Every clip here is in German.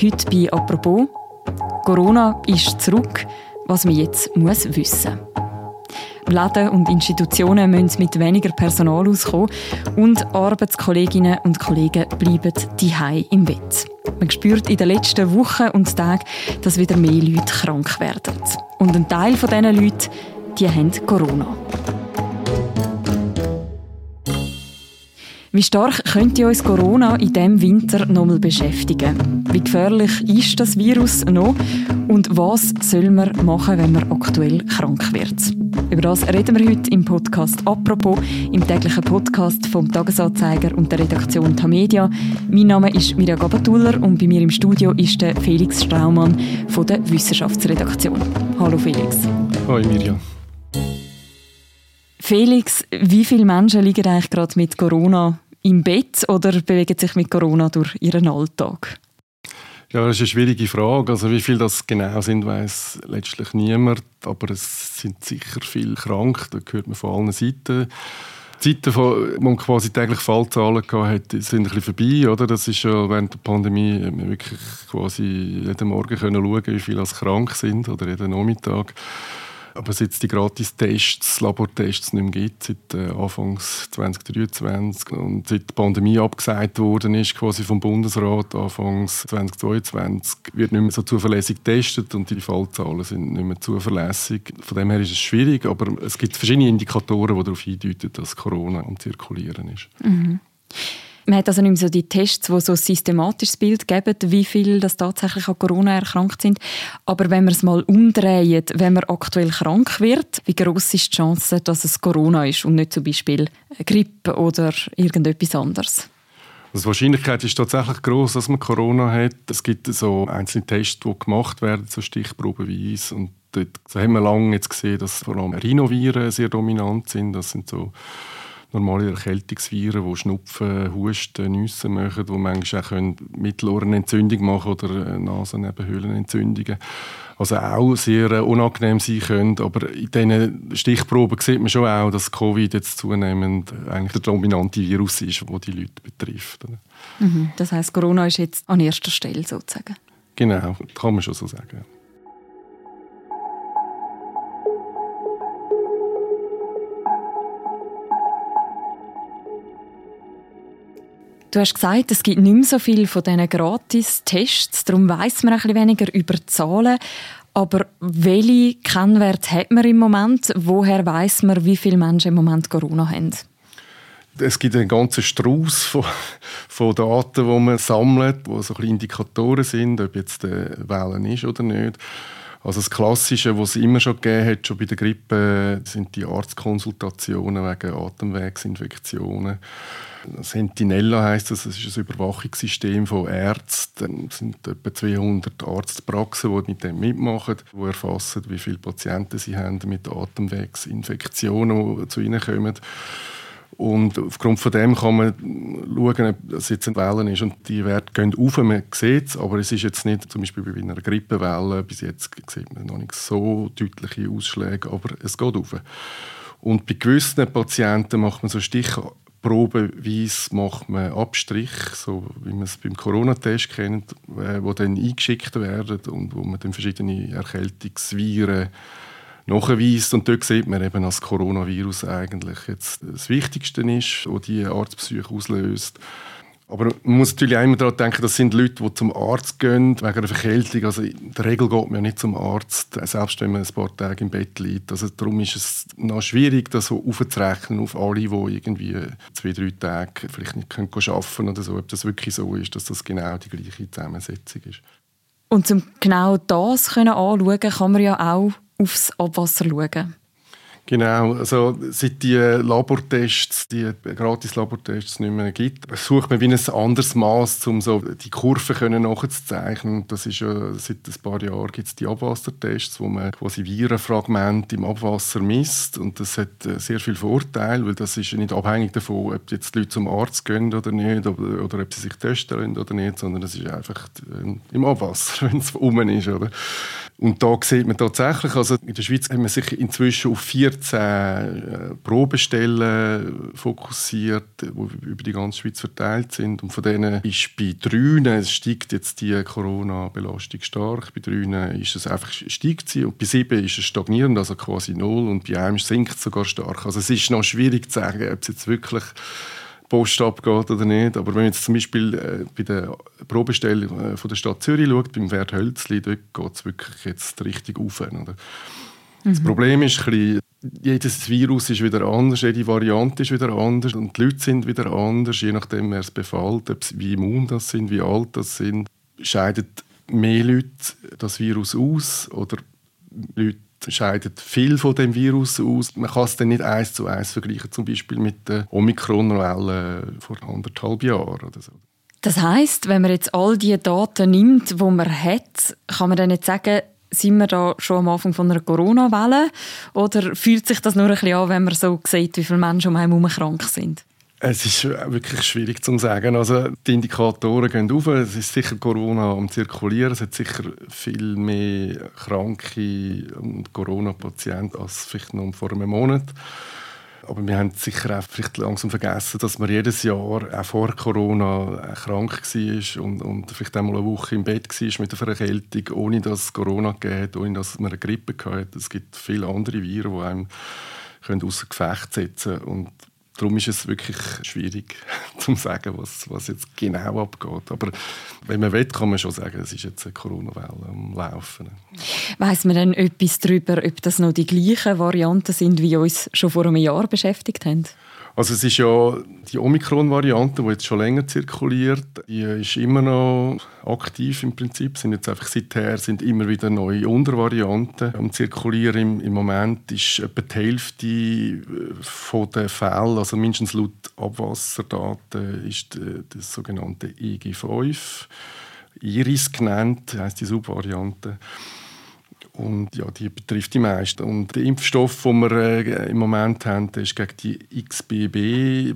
Heute bei «Apropos» Corona ist zurück, was man jetzt muss wissen Läden und Institutionen müssen mit weniger Personal auskommen und Arbeitskolleginnen und Kollegen bleiben die im Bett. Man spürt in den letzten Wochen und Tagen, dass wieder mehr Leute krank werden. Und ein Teil von diesen Leuten, die haben Corona. Wie stark könnte uns Corona in diesem Winter noch mal beschäftigen? Wie gefährlich ist das Virus noch? Und was soll man machen, wenn man aktuell krank wird? Über das reden wir heute im Podcast «Apropos», im täglichen Podcast vom «Tagesanzeiger» und der Redaktion Tamedia. Mein Name ist Mirja Gabatuller und bei mir im Studio ist der Felix Straumann von der Wissenschaftsredaktion. Hallo Felix. Hallo Mirja. Felix, wie viele Menschen liegen eigentlich gerade mit Corona im Bett oder bewegen sich mit Corona durch ihren Alltag? Ja, das ist eine schwierige Frage. Also wie viele das genau sind, weiß letztlich niemand. Aber es sind sicher viele krank. Da hört man von allen Seiten. Die Zeiten, wo man quasi täglich Fallzahlen hatte, sind ein bisschen vorbei. Oder? Das ist ja während der Pandemie wirklich quasi jeden Morgen können schauen, wie viele krank sind oder jeden Nachmittag. Aber seit es die Gratis-Tests, Labortests nicht mehr gibt, seit äh, Anfang 2023 und seit die Pandemie abgesagt worden ist, quasi vom Bundesrat Anfang 2022, wird nicht mehr so zuverlässig getestet und die Fallzahlen sind nicht mehr zuverlässig. Von dem her ist es schwierig, aber es gibt verschiedene Indikatoren, die darauf hindeuten, dass Corona am Zirkulieren ist. Mhm. Man hat also nicht mehr so die Tests, die so ein systematisches Bild geben, wie viele das tatsächlich an Corona erkrankt sind. Aber wenn man es mal umdreht, wenn man aktuell krank wird, wie groß ist die Chance, dass es Corona ist und nicht zum Beispiel Grippe oder irgendetwas anderes? Also die Wahrscheinlichkeit ist tatsächlich groß, dass man Corona hat. Es gibt so einzelne Tests, die gemacht werden, so stichprobenweise. Und dort haben wir lange jetzt gesehen, dass vor allem Rhinoviren sehr dominant sind. Das sind so normale Erkältungsviren, die Schnupfen, Husten, Nüsse machen, die manchmal auch Mittelohrenentzündung machen oder Nasennebenhöhlenentzündungen. Also auch sehr äh, unangenehm sein können. Aber in diesen Stichproben sieht man schon auch, dass Covid jetzt zunehmend eigentlich der dominante Virus ist, der die Leute betrifft. Mhm. Das heißt, Corona ist jetzt an erster Stelle sozusagen. Genau, kann man schon so sagen. Du hast gesagt, es gibt nicht mehr so viel von diesen Gratis-Tests, darum weiss man ein bisschen weniger über die Zahlen. Aber welche Kennwerte hat man im Moment? Woher weiß man, wie viele Menschen im Moment Corona haben? Es gibt einen ganzen Strauß von, von, Daten, die man sammelt, die so ein Indikatoren sind, ob jetzt eine Wellen ist oder nicht. Also das Klassische, was es immer schon gegeben hat, schon bei der Grippe, sind die Arztkonsultationen wegen Atemwegsinfektionen. Sentinella heißt das, das ist ein Überwachungssystem von Ärzten. Es sind etwa 200 Arztpraxen, die mit dem mitmachen, die erfassen, wie viele Patienten sie haben mit Atemwegsinfektionen, die zu ihnen kommen. Und aufgrund von dem kann man schauen, ob es jetzt eine Welle ist. Und die Werte gehen auf, man sieht es, aber es ist jetzt nicht, zum Beispiel bei einer Grippewelle, bis jetzt sieht man noch nicht so deutliche Ausschläge, aber es geht auf. Und bei gewissen Patienten macht man so Stich probeweise macht man Abstrich, so wie man es beim Corona-Test kennt, äh, wo dann eingeschickt werden und wo man dann verschiedene Erkältungsviren nachweist. Und dort sieht man eben, dass das Coronavirus eigentlich jetzt das Wichtigste ist, was die Arztbesuche auslöst. Aber man muss natürlich auch immer daran denken, das sind Leute, die zum Arzt gehen wegen einer Verkältung. Also in der Regel geht man ja nicht zum Arzt, selbst wenn man ein paar Tage im Bett liegt. Also darum ist es noch schwierig, das so aufzurechnen auf alle, die irgendwie zwei, drei Tage vielleicht nicht können arbeiten können oder so. Ob das wirklich so ist, dass das genau die gleiche Zusammensetzung ist. Und um genau das anschauen kann man ja auch aufs Abwasser schauen. Genau, also seit die Labortests, die gratis Labortests nicht mehr gibt, sucht man wie ein anderes Maß, um so die Kurve nachzuzeichnen. Das ist ja seit ein paar Jahren gibt es die Abwassertests, wo man quasi Virenfragmente im Abwasser misst und das hat äh, sehr viel Vorteil, weil das ist nicht abhängig davon, ob jetzt die Leute zum Arzt gehen oder nicht oder, oder ob sie sich testen oder nicht, sondern das ist einfach äh, im Abwasser, wenn es um ist, oder? Und da sieht man tatsächlich, also in der Schweiz haben wir sich inzwischen auf 14 äh, Probestellen fokussiert, die über die ganze Schweiz verteilt sind. Und von denen ist bei drei steigt jetzt die Corona-Belastung stark, bei drei ist es einfach steigt sie und bei sieben ist es stagnierend, also quasi null und bei einem sinkt es sogar stark. Also es ist noch schwierig zu sagen, ob es jetzt wirklich Post abgeht oder nicht. Aber wenn man jetzt zum Beispiel äh, bei der Probestelle äh, von der Stadt Zürich schaut, beim Wert Hölzli, dort geht es wirklich jetzt richtig auf. Oder? Mhm. Das Problem ist, bisschen, jedes Virus ist wieder anders, jede Variante ist wieder anders und die Leute sind wieder anders, je nachdem, wer es befällt, wie immun das sind, wie alt das sind. Scheiden mehr Leute das Virus aus oder Leute scheidet viel von dem Virus aus. Man kann es dann nicht eins zu eins vergleichen, zum Beispiel mit der Omikron-Welle vor anderthalb Jahren oder so. Das heißt, wenn man jetzt all die Daten nimmt, die man hat, kann man dann nicht sagen, sind wir da schon am Anfang von einer Corona-Welle? Oder fühlt sich das nur ein bisschen an, wenn man so sieht, wie viele Menschen um einen herum krank sind? Es ist wirklich schwierig zu sagen. Also die Indikatoren gehen auf. Es ist sicher Corona am zirkulieren. Es hat sicher viel mehr Kranke und Corona-Patienten als vielleicht noch vor einem Monat. Aber wir haben sicher auch vielleicht langsam vergessen, dass man jedes Jahr auch vor Corona krank war und, und vielleicht einmal eine Woche im Bett war mit einer Verkältung, ohne dass es Corona gegeben ohne dass man eine Grippe hatte. Es gibt viele andere Viren, die einem außer Gefecht setzen können. Darum ist es wirklich schwierig zu sagen, was, was jetzt genau abgeht. Aber wenn man will, kann man schon sagen, es ist jetzt eine Corona-Welle am Laufen. Weiß man denn etwas darüber, ob das noch die gleichen Varianten sind, wie uns schon vor einem Jahr beschäftigt haben? Also es ist ja die Omikron-Variante, die jetzt schon länger zirkuliert, die ist immer noch aktiv im Prinzip. Sind jetzt einfach seither sind immer wieder neue Untervarianten am zirkulieren. Im, Im, Moment ist etwa die Hälfte äh, von den Fällen, also mindestens laut Abwasserdaten, ist das sogenannte EG5, Iris genannt, heißt die Subvariante. Und ja, die betrifft die meisten. Und der Impfstoff, den wir äh, im Moment haben, ist gegen die XBB-Variante,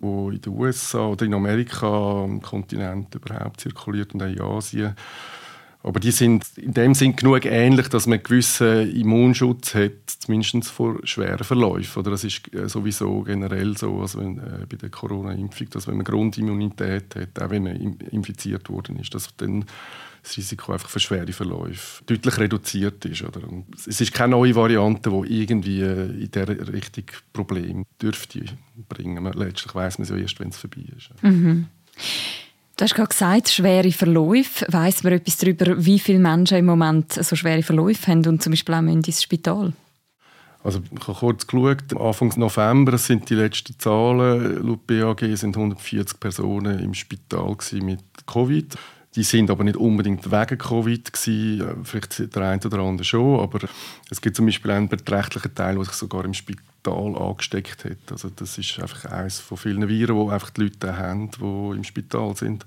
die in den USA oder in Amerika am Kontinent überhaupt zirkuliert und auch in Asien. Aber die sind in dem Sinn genug ähnlich, dass man einen gewissen Immunschutz hat, zumindest vor schweren Verläufen. Oder das ist äh, sowieso generell so, also wenn, äh, bei der Corona-Impfung, dass wenn man Grundimmunität hat, auch wenn man infiziert worden ist, dass dann das Risiko einfach für schwere Verläufe deutlich reduziert ist. Oder? es ist keine neue Variante, die irgendwie äh, in dieser Richtung Probleme dürfte bringen. Letztlich weiß man es ja erst, wenn es vorbei ist. Mhm. Du hast gerade gesagt, schwere Verläufe. Weiss man etwas darüber, wie viele Menschen im Moment so schwere Verläufe haben und zum Beispiel auch ins Spital? Also ich habe kurz geschaut, Anfang November sind die letzten Zahlen, laut BAG sind 140 Personen im Spital mit Covid. Die sind aber nicht unbedingt wegen Covid gewesen, vielleicht der eine oder andere schon, aber es gibt zum Beispiel einen beträchtlichen Teil, der sich sogar im Spital angesteckt hat. Also das ist einfach eines von vielen Viren, die einfach die Leute haben, die im Spital sind.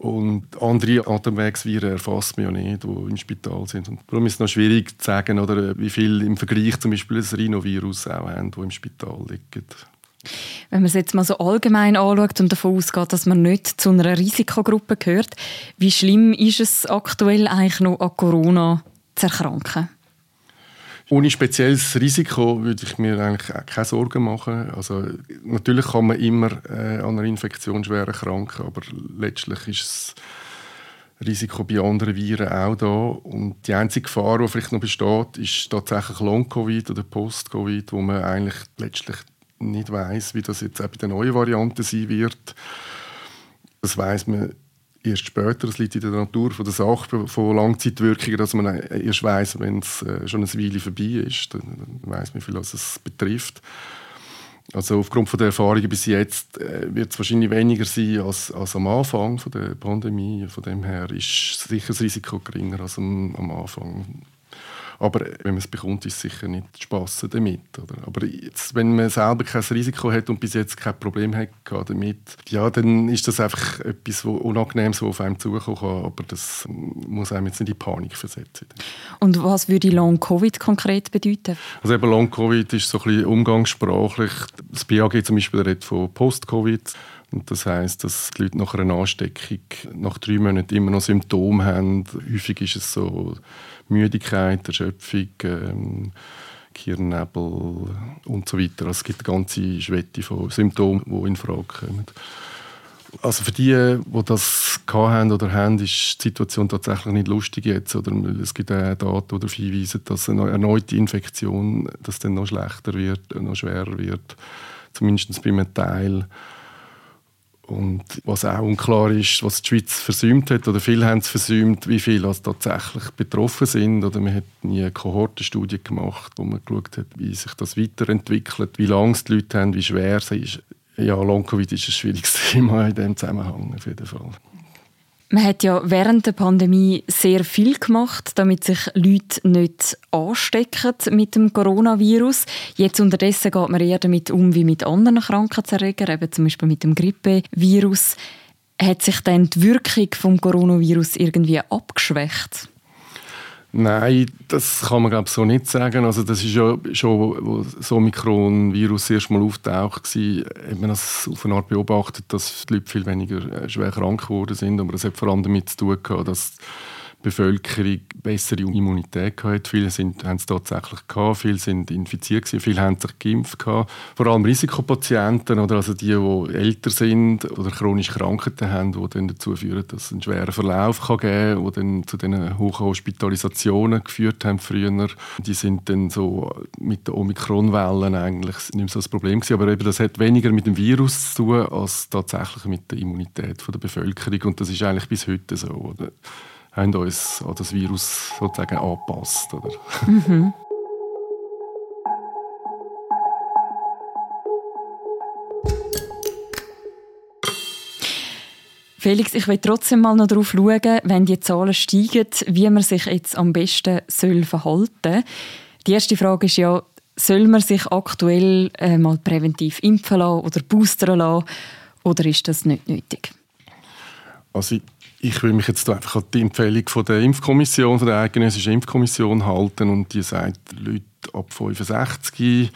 Und andere Atemwegsviren erfasst man ja nicht, die im Spital sind. Und darum ist es noch schwierig zu sagen, oder wie viel im Vergleich zum Beispiel das Rhinovirus auch haben, die im Spital liegen. Wenn man es jetzt mal so allgemein anschaut und davon ausgeht, dass man nicht zu einer Risikogruppe gehört, wie schlimm ist es aktuell eigentlich noch an Corona zu erkranken? Ohne spezielles Risiko würde ich mir eigentlich keine Sorgen machen. Also, natürlich kann man immer äh, an einer Infektion schwer erkranken, aber letztlich ist das Risiko bei anderen Viren auch da. Und die einzige Gefahr, die vielleicht noch besteht, ist tatsächlich Long-Covid oder Post-Covid, wo man eigentlich letztlich nicht weiß, wie das jetzt auch bei der neuen Variante sein wird. Das weiß man erst später. Es liegt in der Natur von der Sache, von Langzeitwirkungen, dass man erst weiß, wenn es äh, schon eine Weile vorbei ist. Dann weiß man, wie viel es betrifft. Also aufgrund von der Erfahrungen bis jetzt äh, wird es wahrscheinlich weniger sein als, als am Anfang von der Pandemie. Von dem her ist sicher das Risiko geringer als am, am Anfang. Aber wenn man es bekommt, ist es sicher nicht Spass damit. Oder? Aber jetzt, wenn man selber kein Risiko hat und bis jetzt kein Problem hat damit, ja, dann ist das einfach etwas wo Unangenehmes, was auf einem zukommen kann. Aber das muss einem jetzt nicht in Panik versetzen. Und was würde Long-Covid konkret bedeuten? Also Long-Covid ist so ein bisschen umgangssprachlich. Das BAG zum Beispiel redet von Post-Covid. Und das heißt, dass die Leute nach einer Ansteckung nach drei Monaten immer noch Symptome haben. Häufig ist es so Müdigkeit, Erschöpfung, ähm, Kirnnebel und so weiter. Also es gibt eine ganze Schwette von Symptomen, die in Frage kommen. Also für die, die das haben oder haben, ist die Situation tatsächlich nicht lustig jetzt. Oder es gibt auch Daten, die darauf hinweisen, dass eine erneute Infektion dass dann noch schlechter wird, noch schwerer wird. Zumindest bei einem Teil. Und was auch unklar ist, was die Schweiz versäumt hat, oder viele haben es versäumt, wie viele also tatsächlich betroffen sind. Oder man hat nie eine Kohortenstudie gemacht, wo man geschaut hat, wie sich das weiterentwickelt, wie lange es die Leute haben, wie schwer es ist. Ja, Long-Covid ist ein schwieriges Thema in diesem Zusammenhang auf jeden Fall. Man hat ja während der Pandemie sehr viel gemacht, damit sich Leute nicht anstecken mit dem Coronavirus. Jetzt unterdessen geht man eher damit um wie mit anderen Krankheitserregern, eben zum Beispiel mit dem Grippevirus. Hat sich dann die Wirkung vom Coronavirus irgendwie abgeschwächt? Nein, das kann man glaube so nicht sagen. Also das ist ja schon, wo das Omikron-Virus erst mal auftaucht hat man das auf eine Art beobachtet, dass die Leute viel weniger äh, schwer krank geworden sind. Aber das hat vor allem damit zu tun dass Bevölkerung bessere Immunität gehabt. Viele sind, haben es tatsächlich gehabt, viele sind infiziert gewesen, viele haben sich geimpft gehabt. Vor allem Risikopatienten oder also die, die älter sind oder chronische Krankheiten haben, die dann dazu führen, dass es einen schweren Verlauf kann geben kann, die dann zu diesen hohen Hospitalisationen geführt haben früher. Die sind dann so mit den Omikronwellen eigentlich nicht mehr so das Problem gewesen. Aber eben, das hat weniger mit dem Virus zu tun, als tatsächlich mit der Immunität der Bevölkerung. Und das ist eigentlich bis heute so. Oder? Haben uns an das Virus sozusagen angepasst. Oder? Mhm. Felix, ich will trotzdem mal noch darauf schauen, wenn die Zahlen steigen, wie man sich jetzt am besten soll verhalten soll. Die erste Frage ist ja, soll man sich aktuell äh, mal präventiv impfen lassen oder boostern lassen oder ist das nicht nötig? Also ich will mich jetzt einfach an die Empfehlung von der Impfkommission, von der Eidgenössischen Impfkommission halten und die sagt, Leute ab 65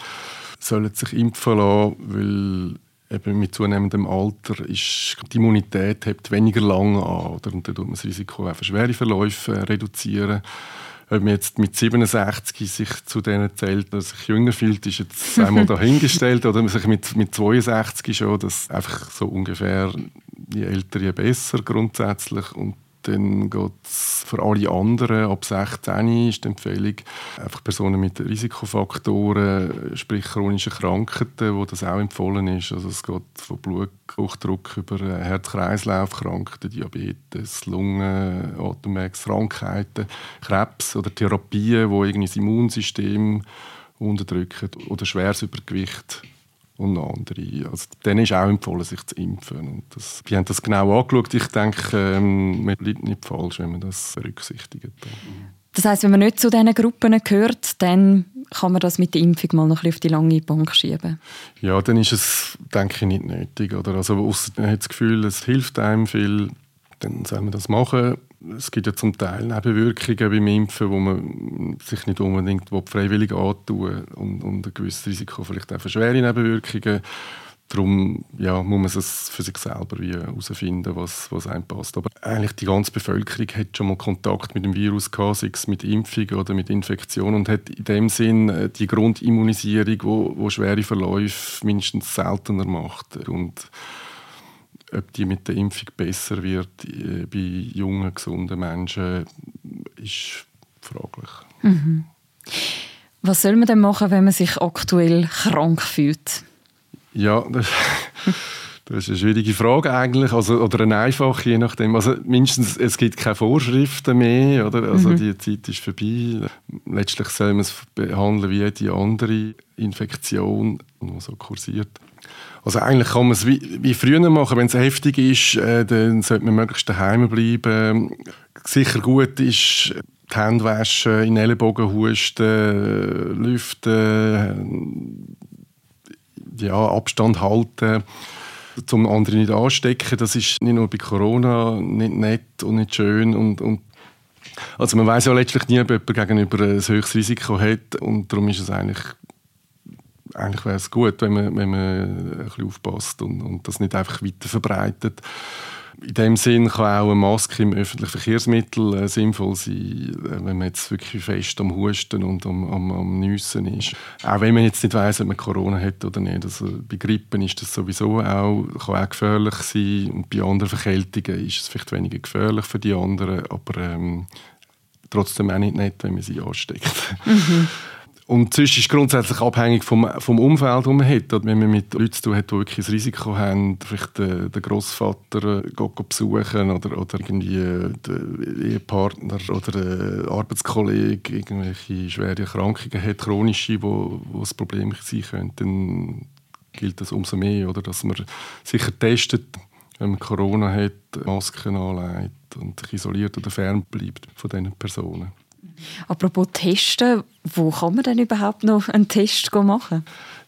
sollen sich impfen lassen, weil eben mit zunehmendem Alter ist die Immunität hebt weniger lang an oder? und dann tut man das Risiko für schwere Verläufe reduzieren. Ob man jetzt mit 67 sich zu denen zählt, dass sich jünger fühlt, ist jetzt einmal dahingestellt. oder man sich mit, mit 62 schon, dass einfach so ungefähr je älter, je besser grundsätzlich. Und dann geht es für alle anderen, ab 16 ist die Empfehlung, einfach Personen mit Risikofaktoren, sprich chronische Krankheiten, wo das auch empfohlen ist. Also es geht von Bluthochdruck über Herz-Kreislauf-Krankheiten, Diabetes, Lungen, Atemwegskrankheiten, Krebs oder Therapien, die irgendwie das Immunsystem unterdrücken oder schweres Übergewicht und noch andere. Also, denen ist auch empfohlen, sich zu impfen. Und das, wir haben das genau angeschaut. Ich denke, ähm, man bleibt nicht falsch, wenn man das berücksichtigt. Das heißt, wenn man nicht zu diesen Gruppen gehört, dann kann man das mit der Impfung mal noch ein auf die lange Bank schieben? Ja, dann ist es, denke ich, nicht nötig. Oder? Also, ausser man hat das Gefühl, es hilft einem viel, dann soll man das machen es gibt ja zum Teil Nebenwirkungen beim Impfen, wo man sich nicht unbedingt freiwillig antun und, und ein gewisses Risiko vielleicht auch für schwere Nebenwirkungen. Darum ja, muss man es für sich selber herausfinden, was, was einem passt. Aber eigentlich die ganze Bevölkerung hat schon mal Kontakt mit dem Virus gehabt, sei es mit Impfung oder mit Infektion und hat in dem Sinn äh, die Grundimmunisierung, wo, wo schwere Verläufe mindestens seltener macht. Und ob die mit der Impfung besser wird äh, bei jungen, gesunden Menschen, ist fraglich. Mhm. Was soll man denn machen, wenn man sich aktuell krank fühlt? Ja, das, das ist eine schwierige Frage eigentlich, also, oder eine einfache, je nachdem. Also mindestens, es gibt keine Vorschriften mehr, oder? Also mhm. die Zeit ist vorbei. Letztlich soll man es behandeln wie jede andere Infektion, die so kursiert. Also eigentlich kann man es wie, wie früher machen. Wenn es heftig ist, äh, dann sollte man möglichst daheim bleiben. Sicher gut ist die Hände waschen, in den Ellenbogen husten, lüften, ja, Abstand halten, zum anderen nicht anstecken. Das ist nicht nur bei Corona nicht nett und nicht schön und, und also man weiß ja letztlich nie, ob jemand gegenüber ein höchstes Risiko hat und darum ist es eigentlich eigentlich wäre es gut, wenn man, wenn man ein bisschen aufpasst und, und das nicht einfach weiter verbreitet. In dem Sinn kann auch eine Maske im öffentlichen Verkehrsmittel äh, sinnvoll sein, äh, wenn man jetzt wirklich fest am Husten und am, am, am Nüssen ist. Auch wenn man jetzt nicht weiß, ob man Corona hat oder nicht. Also bei Grippen ist das sowieso auch, kann auch gefährlich sein und bei anderen Verkältungen ist es vielleicht weniger gefährlich für die anderen, aber ähm, trotzdem auch nicht nett, wenn man sie ansteckt. Mhm. Und sonst ist grundsätzlich abhängig vom, vom Umfeld, das man hat. Wenn man mit Leuten zu tun hat, die wirklich ein Risiko haben, vielleicht den, den Großvater besuchen oder, oder irgendwie den Ehepartner oder den Arbeitskollege irgendwelche schwere Erkrankungen hat, chronische, wo, wo das Problem sein könnte, dann gilt das umso mehr, oder? dass man sicher testet, wenn man Corona hat, Masken anlegt und sich isoliert oder fern bleibt von diesen Personen. Apropos Testen, wo kann man denn überhaupt noch einen Test machen?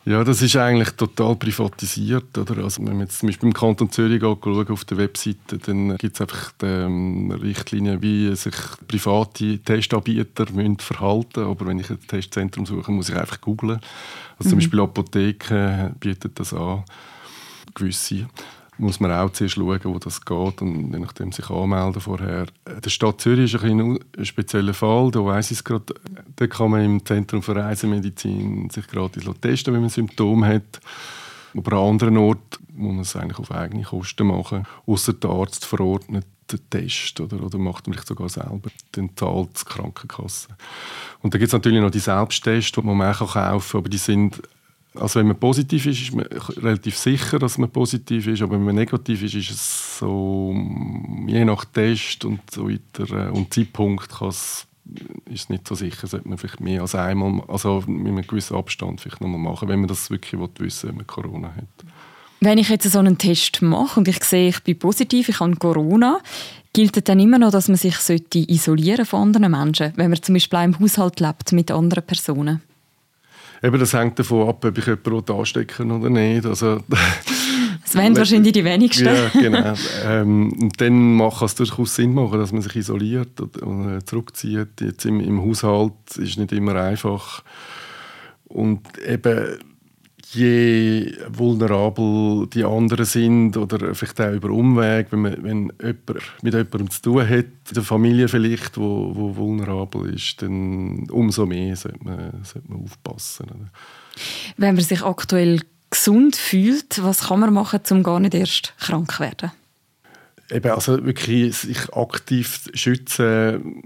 Ja, das ist eigentlich total privatisiert. Oder? Also wenn man jetzt zum Beispiel im Kanton Zürich schaut, auf der Webseite, dann gibt es einfach die, ähm, Richtlinien, wie sich private Testanbieter müssen verhalten müssen. Aber wenn ich ein Testzentrum suche, muss ich einfach googlen. Also mhm. zum Beispiel Apotheken bietet das an, gewisse muss man auch zuerst schauen, wo das geht und je nachdem sich anmelden vorher. Der Stadt Zürich ist ein, ein spezieller Fall, da weiss ich es gerade, da kann man im Zentrum für Reisemedizin sich gratis testen, wenn man Symptome hat. Aber an anderen Orten muss man es eigentlich auf eigene Kosten machen, außer der Arzt verordnet den Test oder, oder macht man vielleicht sogar selber, dann zahlt die Krankenkasse. Und dann gibt es natürlich noch die Selbsttests, die man auch kaufen kann, aber die sind also wenn man positiv ist, ist man relativ sicher, dass man positiv ist, aber wenn man negativ ist, ist es so, je nach Test und so weiter äh, und Zeitpunkt kann es ist es nicht so sicher, sollte man vielleicht mehr als einmal, also mit einem gewissen Abstand vielleicht nochmal machen, wenn man das wirklich wissen will, wenn man Corona hat. Wenn ich jetzt so einen Test mache und ich sehe, ich bin positiv, ich habe Corona, gilt dann immer noch, dass man sich isolieren von anderen Menschen, wenn man zum Beispiel im Haushalt lebt mit anderen Personen? Eben, das hängt davon ab, ob ich jemanden anstecken oder nicht. Also, das wären wahrscheinlich die wenigsten. Ja, genau. Ähm, und dann macht es durchaus Sinn machen, dass man sich isoliert und zurückzieht. Jetzt im, im Haushalt ist nicht immer einfach. Und eben je vulnerabel die anderen sind oder vielleicht auch über Umweg, wenn, man, wenn jemand mit jemandem zu tun hat, in der Familie vielleicht, wo, wo vulnerabel ist, dann umso mehr sollte man, sollte man aufpassen. Wenn man sich aktuell gesund fühlt, was kann man machen, um gar nicht erst krank zu werden? Eben, also wirklich sich aktiv schützen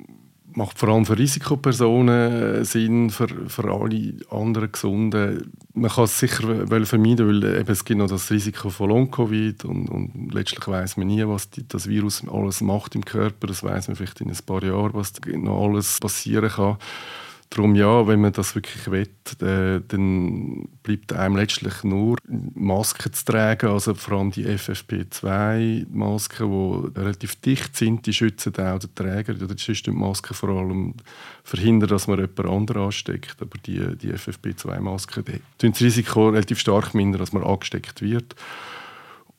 macht vor allem für Risikopersonen Sinn, für, für alle anderen Gesunden. Man kann es sicher vermeiden, weil eben es gibt noch das Risiko von Long-Covid und, und letztlich weiß man nie, was die, das Virus alles macht im Körper. Das weiß man vielleicht in ein paar Jahren, was noch alles passieren kann. Darum ja, wenn man das wirklich will, äh, dann bleibt einem letztlich nur Masken zu tragen, also vor allem die FFP2-Masken, die relativ dicht sind, die schützen auch den Träger. Oder sonst die Masken vor allem verhindern, dass man jemand anderen ansteckt. Aber die, die FFP2-Masken tun das Risiko relativ stark mindern, dass man angesteckt wird.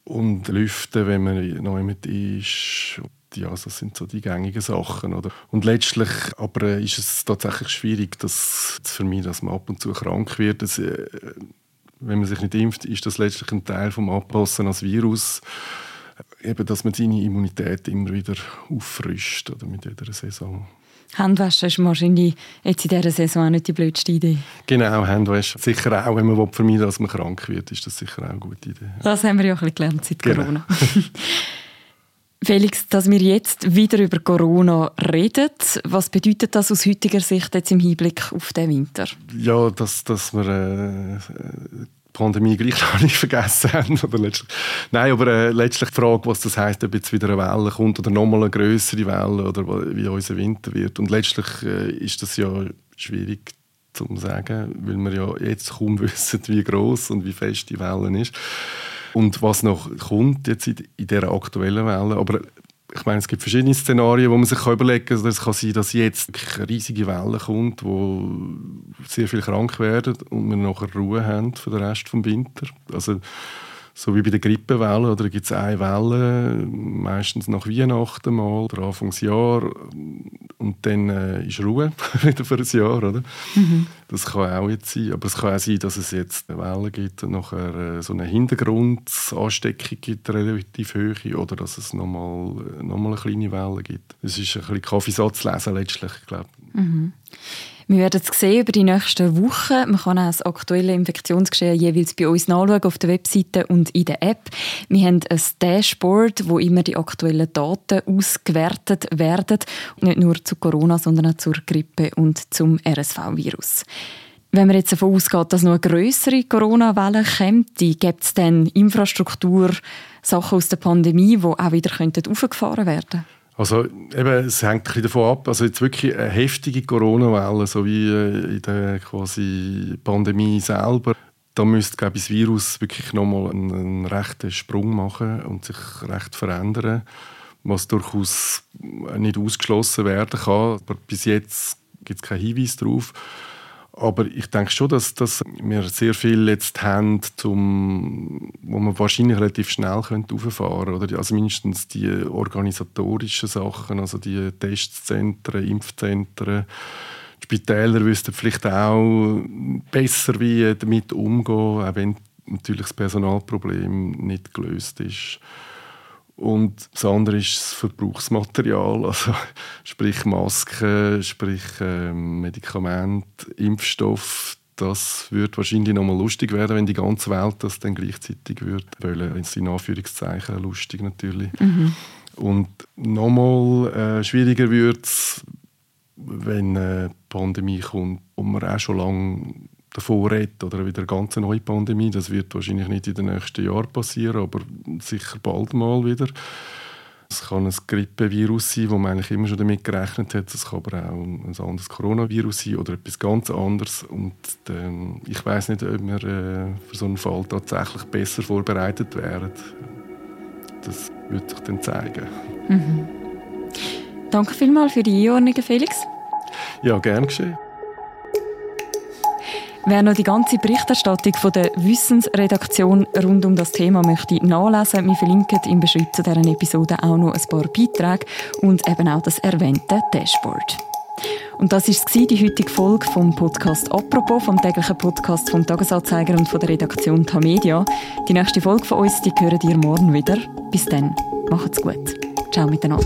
Und lüften, wenn man noch jemand ist ja, das sind so die gängigen Sachen. Oder? Und letztlich aber äh, ist es tatsächlich schwierig, das zu vermeiden, dass man ab und zu krank wird. Das, äh, wenn man sich nicht impft, ist das letztlich ein Teil vom Anpassen als Virus. Eben, dass man seine Immunität immer wieder auffrischt oder mit jeder Saison. Handwaschen ist wahrscheinlich jetzt in dieser Saison auch nicht die blödste Idee. Genau, Handwaschen. Sicher auch, wenn man vermeiden will, dass man krank wird, ist das sicher auch eine gute Idee. Das haben wir ja auch ein bisschen gelernt seit genau. Felix, dass wir jetzt wieder über Corona reden, was bedeutet das aus heutiger Sicht jetzt im Hinblick auf den Winter? Ja, dass, dass wir äh, die Pandemie gleich noch nicht vergessen haben. Oder letztlich, nein, aber äh, letztlich die Frage, was das heißt, ob jetzt wieder eine Welle kommt oder nochmal eine größere Welle oder wie unser Winter wird. Und letztlich äh, ist das ja schwierig zu sagen, weil wir ja jetzt kaum wissen, wie groß und wie fest die Welle ist. Und was noch kommt jetzt in, in dieser aktuellen Welle, aber ich meine, es gibt verschiedene Szenarien, wo man sich überlegen kann. Es kann sein, dass jetzt eine riesige Welle kommt, wo sehr viel krank werden und wir nachher Ruhe haben für den Rest des Winters. Also so wie bei der Grippewelle, oder gibt es eine Welle, meistens nach Weihnachten mal oder Anfangsjahr und dann äh, ist Ruhe wieder für ein Jahr, oder? Mhm. Das kann auch jetzt sein, aber es kann auch sein, dass es jetzt eine Welle gibt und nachher äh, so eine Hintergrundansteckung gibt, relativ hohe, oder dass es nochmal noch mal eine kleine Welle gibt. Es ist ein bisschen Kaffeesatz lesen letztlich, glaube ich. Mhm. Wir werden es sehen über die nächsten Wochen. Man kann auch das aktuelle Infektionsgeschehen jeweils bei uns nachschauen auf der Webseite und in der App. Wir haben ein Dashboard, wo immer die aktuellen Daten ausgewertet werden. Nicht nur zu Corona, sondern auch zur Grippe und zum RSV-Virus. Wenn man jetzt davon ausgeht, dass noch eine größere Corona-Welle kommt, gibt es dann Infrastruktur, Sachen aus der Pandemie, die auch wieder aufgefahren werden könnten? Also eben, es hängt ein davon ab. Also jetzt wirklich eine heftige Corona-Welle, so wie äh, in der quasi Pandemie selber, da müsste glaube ich, das Virus wirklich nochmal einen, einen rechten Sprung machen und sich recht verändern, was durchaus nicht ausgeschlossen werden kann. Aber bis jetzt gibt es keinen Hinweis darauf. Aber ich denke schon, dass, dass wir sehr viel jetzt haben, zum, wo man wahrscheinlich relativ schnell rauffahren könnte. Also mindestens die organisatorischen Sachen, also die Testzentren, Impfzentren. Die Spitäler wüssten vielleicht auch besser, wie damit umgehen, auch wenn natürlich das Personalproblem nicht gelöst ist. Und das andere ist das Verbrauchsmaterial, also sprich Masken, sprich äh, Medikamente, Impfstoff. Das wird wahrscheinlich noch mal lustig werden, wenn die ganze Welt das dann gleichzeitig wird. Wollen in Anführungszeichen lustig natürlich. Mhm. Und nochmal äh, schwieriger wird es, wenn eine Pandemie kommt, wo man auch schon lange davor redet oder wieder eine ganz neue Pandemie. Das wird wahrscheinlich nicht in den nächsten Jahren passieren, aber sicher bald mal wieder. Es kann ein Grippevirus sein, wo man eigentlich immer schon damit gerechnet hat. Es kann aber auch ein anderes Coronavirus sein oder etwas ganz anderes. Und ähm, ich weiß nicht, ob wir äh, für so einen Fall tatsächlich besser vorbereitet wären. Das wird sich dann zeigen. Mhm. Danke vielmals für die Einordnung, Felix. Ja, gern geschehen. Wer noch die ganze Berichterstattung von der Wissensredaktion rund um das Thema möchte nachlesen, wir verlinken im Beschrieb zu dieser Episode auch noch ein paar Beiträge und eben auch das erwähnte Dashboard. Und das war die heutige Folge vom Podcast «Apropos», vom täglichen Podcast vom Tagesanzeiger und von der Redaktion Tamedia. Die nächste Folge von uns, die hören ihr morgen wieder. Bis dann, macht's gut. Ciao miteinander.